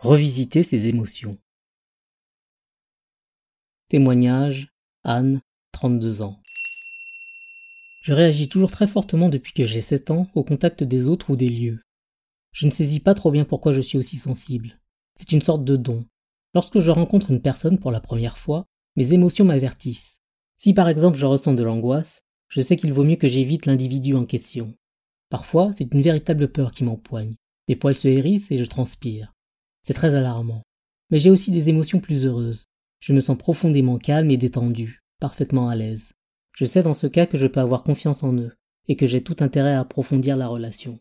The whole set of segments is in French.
Revisiter ses émotions. Témoignage Anne, 32 ans. Je réagis toujours très fortement depuis que j'ai 7 ans au contact des autres ou des lieux. Je ne saisis pas trop bien pourquoi je suis aussi sensible. C'est une sorte de don. Lorsque je rencontre une personne pour la première fois, mes émotions m'avertissent. Si par exemple je ressens de l'angoisse, je sais qu'il vaut mieux que j'évite l'individu en question. Parfois, c'est une véritable peur qui m'empoigne. Mes poils se hérissent et je transpire. C'est très alarmant. Mais j'ai aussi des émotions plus heureuses. Je me sens profondément calme et détendu, parfaitement à l'aise. Je sais dans ce cas que je peux avoir confiance en eux, et que j'ai tout intérêt à approfondir la relation.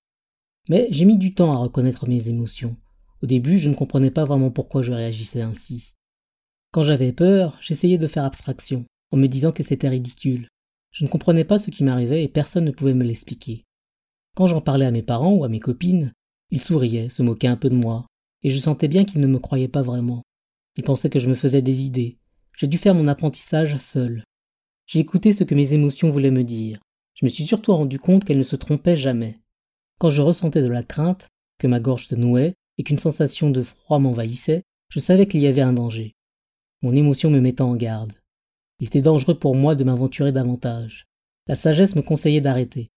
Mais j'ai mis du temps à reconnaître mes émotions. Au début, je ne comprenais pas vraiment pourquoi je réagissais ainsi. Quand j'avais peur, j'essayais de faire abstraction, en me disant que c'était ridicule. Je ne comprenais pas ce qui m'arrivait et personne ne pouvait me l'expliquer. Quand j'en parlais à mes parents ou à mes copines, ils souriaient, se moquaient un peu de moi, et je sentais bien qu'ils ne me croyaient pas vraiment. Ils pensaient que je me faisais des idées. J'ai dû faire mon apprentissage seul. J'ai écouté ce que mes émotions voulaient me dire. Je me suis surtout rendu compte qu'elles ne se trompaient jamais. Quand je ressentais de la crainte, que ma gorge se nouait et qu'une sensation de froid m'envahissait, je savais qu'il y avait un danger. Mon émotion me mettait en garde. Il était dangereux pour moi de m'aventurer davantage. La sagesse me conseillait d'arrêter.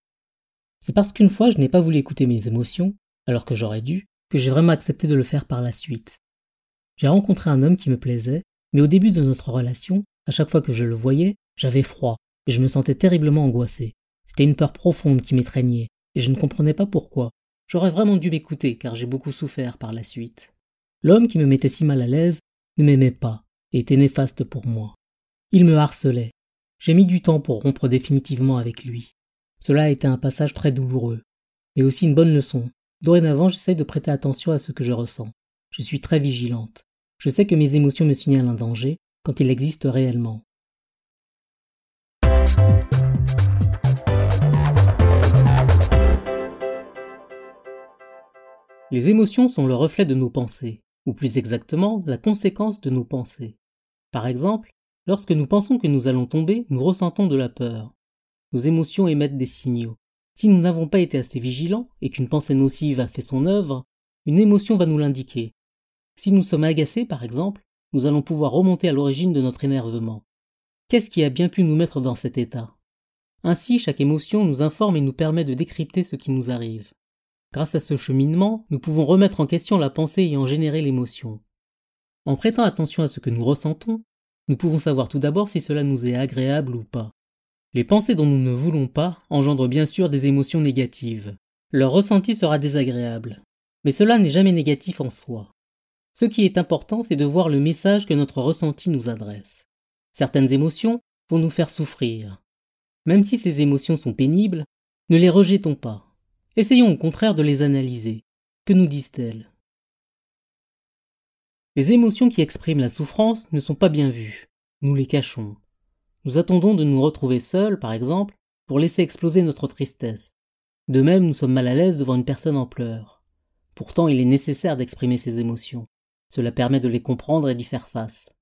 C'est parce qu'une fois je n'ai pas voulu écouter mes émotions, alors que j'aurais dû, que j'ai vraiment accepté de le faire par la suite. J'ai rencontré un homme qui me plaisait, mais au début de notre relation, à chaque fois que je le voyais, j'avais froid, et je me sentais terriblement angoissé. C'était une peur profonde qui m'étreignait, et je ne comprenais pas pourquoi. J'aurais vraiment dû m'écouter, car j'ai beaucoup souffert par la suite. L'homme qui me mettait si mal à l'aise ne m'aimait pas, et était néfaste pour moi. Il me harcelait. J'ai mis du temps pour rompre définitivement avec lui. Cela a été un passage très douloureux, mais aussi une bonne leçon, Dorénavant, j'essaie de prêter attention à ce que je ressens. Je suis très vigilante. Je sais que mes émotions me signalent un danger quand il existe réellement. Les émotions sont le reflet de nos pensées, ou plus exactement la conséquence de nos pensées. Par exemple, lorsque nous pensons que nous allons tomber, nous ressentons de la peur. Nos émotions émettent des signaux. Si nous n'avons pas été assez vigilants et qu'une pensée nocive a fait son œuvre, une émotion va nous l'indiquer. Si nous sommes agacés, par exemple, nous allons pouvoir remonter à l'origine de notre énervement. Qu'est-ce qui a bien pu nous mettre dans cet état? Ainsi, chaque émotion nous informe et nous permet de décrypter ce qui nous arrive. Grâce à ce cheminement, nous pouvons remettre en question la pensée ayant généré l'émotion. En prêtant attention à ce que nous ressentons, nous pouvons savoir tout d'abord si cela nous est agréable ou pas. Les pensées dont nous ne voulons pas engendrent bien sûr des émotions négatives. Leur ressenti sera désagréable. Mais cela n'est jamais négatif en soi. Ce qui est important, c'est de voir le message que notre ressenti nous adresse. Certaines émotions vont nous faire souffrir. Même si ces émotions sont pénibles, ne les rejetons pas. Essayons au contraire de les analyser. Que nous disent-elles? Les émotions qui expriment la souffrance ne sont pas bien vues. Nous les cachons. Nous attendons de nous retrouver seuls, par exemple, pour laisser exploser notre tristesse. De même, nous sommes mal à l'aise devant une personne en pleurs. Pourtant, il est nécessaire d'exprimer ces émotions. Cela permet de les comprendre et d'y faire face.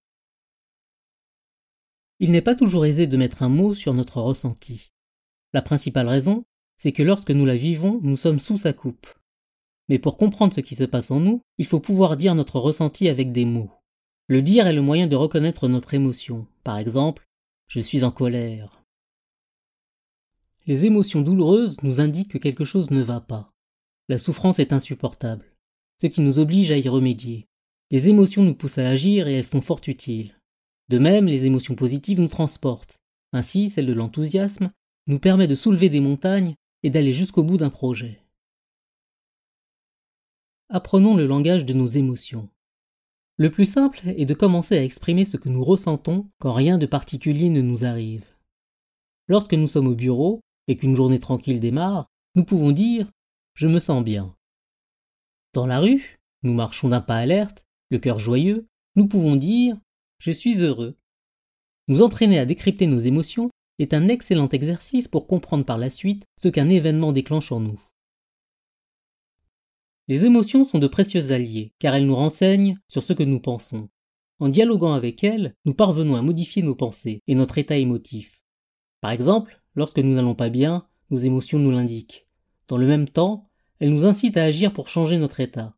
Il n'est pas toujours aisé de mettre un mot sur notre ressenti. La principale raison, c'est que lorsque nous la vivons, nous sommes sous sa coupe. Mais pour comprendre ce qui se passe en nous, il faut pouvoir dire notre ressenti avec des mots. Le dire est le moyen de reconnaître notre émotion. Par exemple, je suis en colère. Les émotions douloureuses nous indiquent que quelque chose ne va pas. La souffrance est insupportable, ce qui nous oblige à y remédier. Les émotions nous poussent à agir et elles sont fort utiles. De même, les émotions positives nous transportent. Ainsi, celle de l'enthousiasme nous permet de soulever des montagnes et d'aller jusqu'au bout d'un projet. Apprenons le langage de nos émotions. Le plus simple est de commencer à exprimer ce que nous ressentons quand rien de particulier ne nous arrive. Lorsque nous sommes au bureau et qu'une journée tranquille démarre, nous pouvons dire ⁇ Je me sens bien ⁇ Dans la rue, nous marchons d'un pas alerte, le cœur joyeux, nous pouvons dire ⁇ Je suis heureux ⁇ Nous entraîner à décrypter nos émotions est un excellent exercice pour comprendre par la suite ce qu'un événement déclenche en nous. Les émotions sont de précieux alliés, car elles nous renseignent sur ce que nous pensons. En dialoguant avec elles, nous parvenons à modifier nos pensées et notre état émotif. Par exemple, lorsque nous n'allons pas bien, nos émotions nous l'indiquent. Dans le même temps, elles nous incitent à agir pour changer notre état.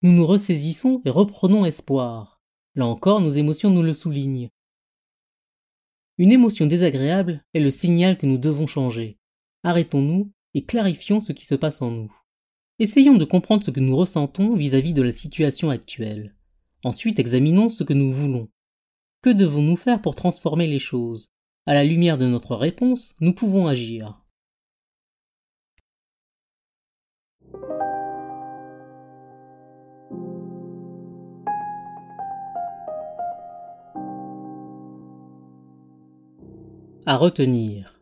Nous nous ressaisissons et reprenons espoir. Là encore, nos émotions nous le soulignent. Une émotion désagréable est le signal que nous devons changer. Arrêtons-nous et clarifions ce qui se passe en nous. Essayons de comprendre ce que nous ressentons vis-à-vis -vis de la situation actuelle. Ensuite, examinons ce que nous voulons. Que devons-nous faire pour transformer les choses? À la lumière de notre réponse, nous pouvons agir. À retenir.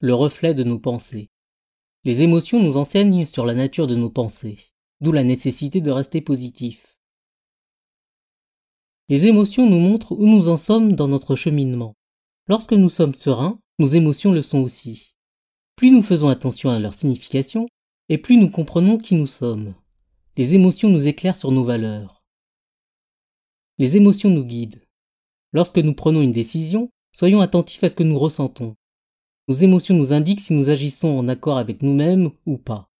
Le reflet de nos pensées. Les émotions nous enseignent sur la nature de nos pensées, d'où la nécessité de rester positif. Les émotions nous montrent où nous en sommes dans notre cheminement. Lorsque nous sommes sereins, nos émotions le sont aussi. Plus nous faisons attention à leur signification, et plus nous comprenons qui nous sommes. Les émotions nous éclairent sur nos valeurs. Les émotions nous guident. Lorsque nous prenons une décision, Soyons attentifs à ce que nous ressentons. Nos émotions nous indiquent si nous agissons en accord avec nous-mêmes ou pas.